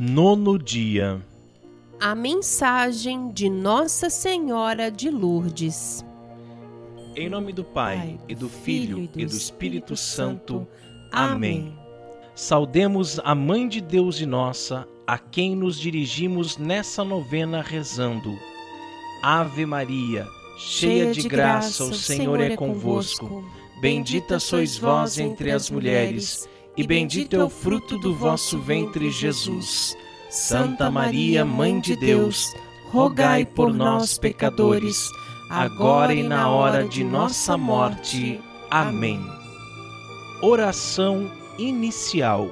Nono dia. A mensagem de Nossa Senhora de Lourdes. Em nome do Pai, e do Filho, e do Espírito Santo. Amém. Saudemos a Mãe de Deus e nossa, a quem nos dirigimos nessa novena rezando. Ave Maria, cheia de graça, o Senhor é convosco. Bendita sois vós entre as mulheres, e bendito é o fruto do vosso ventre, Jesus. Santa Maria, Mãe de Deus, rogai por nós, pecadores, agora e na hora de nossa morte. Amém. Oração inicial.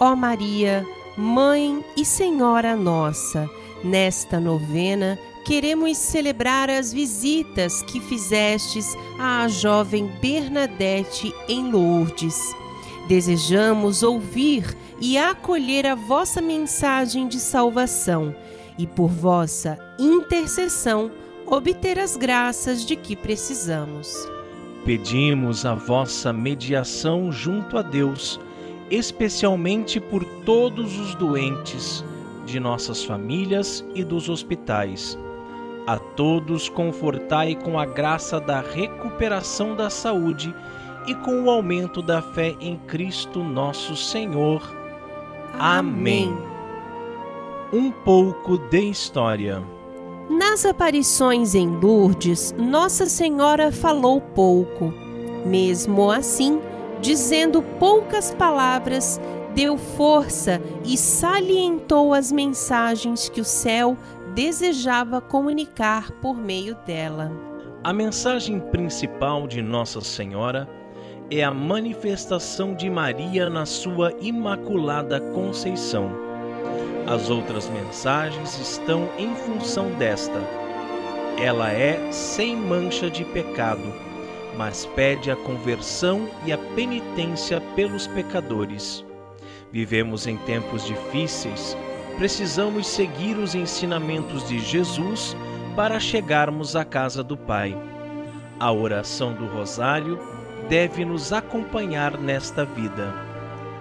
Ó Maria, Mãe e Senhora nossa, nesta novena queremos celebrar as visitas que fizestes à jovem Bernadette em Lourdes. Desejamos ouvir e acolher a vossa mensagem de salvação e, por vossa intercessão, obter as graças de que precisamos. Pedimos a vossa mediação junto a Deus, especialmente por todos os doentes de nossas famílias e dos hospitais. A todos confortai com a graça da recuperação da saúde e com o aumento da fé em Cristo nosso Senhor. Amém. Um pouco de história. Nas aparições em Lourdes, Nossa Senhora falou pouco. Mesmo assim, dizendo poucas palavras, deu força e salientou as mensagens que o céu desejava comunicar por meio dela. A mensagem principal de Nossa Senhora é a manifestação de Maria na sua Imaculada Conceição. As outras mensagens estão em função desta. Ela é sem mancha de pecado, mas pede a conversão e a penitência pelos pecadores. Vivemos em tempos difíceis, precisamos seguir os ensinamentos de Jesus para chegarmos à casa do Pai. A oração do Rosário deve nos acompanhar nesta vida.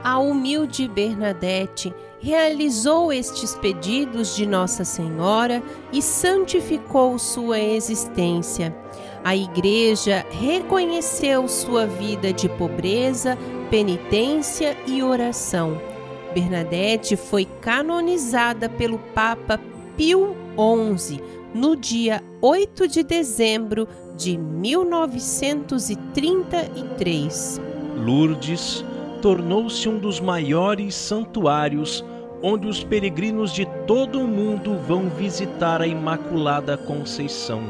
A humilde Bernadette realizou estes pedidos de Nossa Senhora e santificou sua existência. A Igreja reconheceu sua vida de pobreza, penitência e oração. Bernadette foi canonizada pelo Papa Pio XI no dia 8 de dezembro de 1933. Lourdes tornou-se um dos maiores santuários onde os peregrinos de todo o mundo vão visitar a Imaculada Conceição,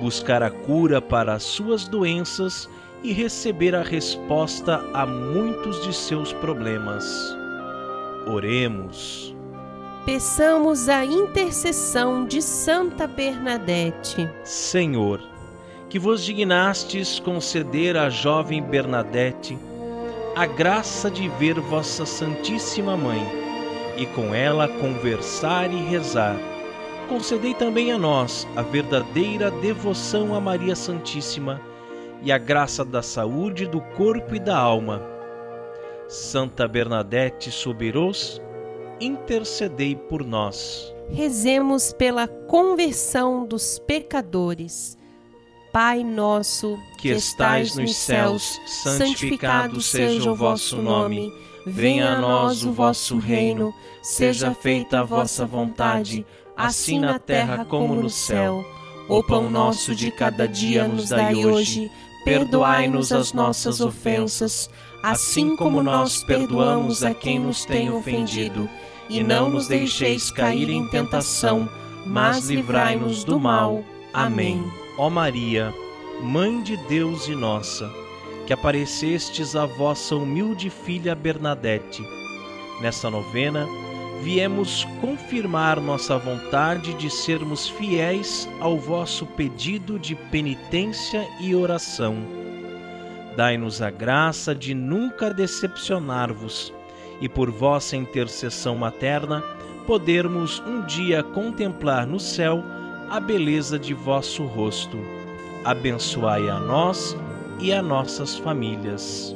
buscar a cura para as suas doenças e receber a resposta a muitos de seus problemas. Oremos. Peçamos a intercessão de Santa Bernadette. Senhor, que vos dignastes conceder à jovem Bernadette a graça de ver vossa Santíssima Mãe e com ela conversar e rezar. Concedei também a nós a verdadeira devoção a Maria Santíssima e a graça da saúde do corpo e da alma. Santa Bernadette Soberos, intercedei por nós. Rezemos pela conversão dos pecadores Pai nosso, que estais nos céus, santificado seja o vosso nome. Venha a nós o vosso reino. Seja feita a vossa vontade, assim na terra como no céu. O pão nosso de cada dia nos dai hoje. Perdoai-nos as nossas ofensas, assim como nós perdoamos a quem nos tem ofendido. E não nos deixeis cair em tentação, mas livrai-nos do mal. Amém. Ó Maria, Mãe de Deus e nossa, que aparecestes à vossa humilde filha Bernadette. Nesta novena, viemos confirmar nossa vontade de sermos fiéis ao vosso pedido de penitência e oração. Dai-nos a graça de nunca decepcionar-vos e, por vossa intercessão materna, podermos um dia contemplar no céu a beleza de vosso rosto. Abençoai a nós e a nossas famílias.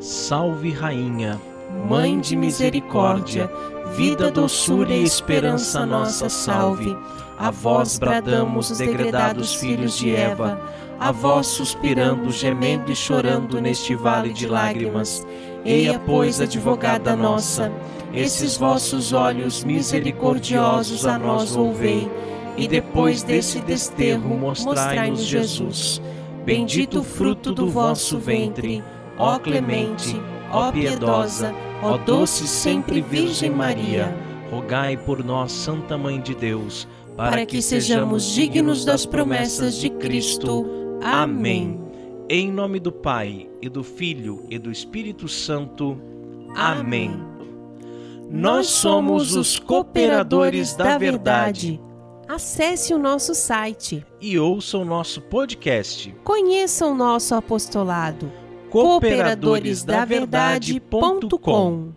Salve, Rainha, Mãe de misericórdia, vida, doçura e esperança nossa salve. A vós bradamos os degredados filhos de Eva, a vós suspirando, gemendo e chorando neste vale de lágrimas. Eia, pois, advogada nossa, esses vossos olhos misericordiosos a nós volvei, e depois desse desterro mostrai-nos Jesus. Bendito o fruto do vosso ventre, ó clemente, ó piedosa, ó doce sempre Virgem Maria. Rogai por nós, Santa Mãe de Deus, para que sejamos dignos das promessas de Cristo. Amém. Em nome do Pai, e do Filho, e do Espírito Santo. Amém. Nós somos os cooperadores da verdade. Acesse o nosso site e ouça o nosso podcast. Conheça o nosso apostolado. cooperadoresdaverdade.com